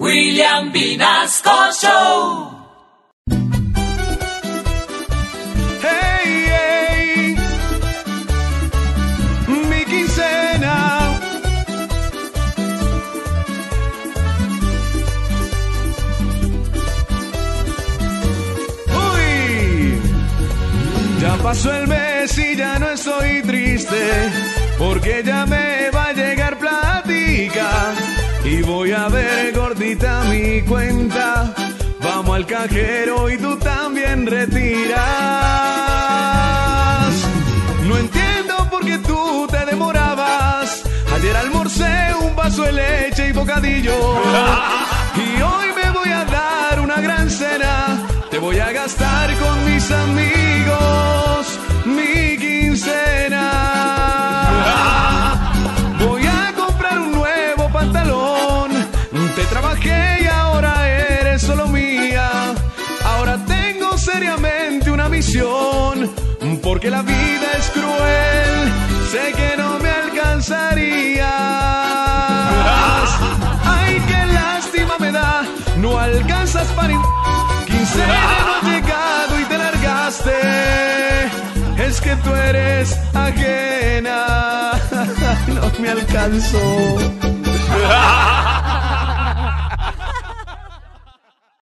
William Vinasco Show. Hey, hey, mi quincena. Uy, ya pasó el mes y ya no estoy triste, porque ya me voy a ver gordita mi cuenta. Vamos al cajero y tú también retiras. No entiendo por qué tú te demorabas. Ayer almorcé un vaso de leche y bocadillo. Y hoy me voy a dar una gran cena. Te voy a gastar con mis amigos mi quincena. Voy a comprar un nuevo pantalón. Te trabajé y ahora eres solo mía. Ahora tengo seriamente una misión. Porque la vida es cruel. Sé que no me alcanzarías. Ay, qué lástima me da. No alcanzas para. in- Quincena no llegado y te largaste. Es que tú eres ajena. No me alcanzó.